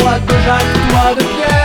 moi de Jacques, toi de Pierre.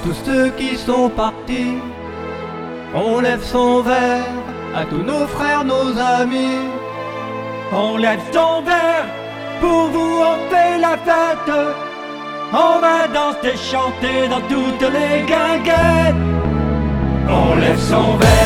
tous ceux qui sont partis. On lève son verre à tous nos frères, nos amis. On lève son verre pour vous, on la fête. On va danser, chanter dans toutes les guinguettes. On lève son verre.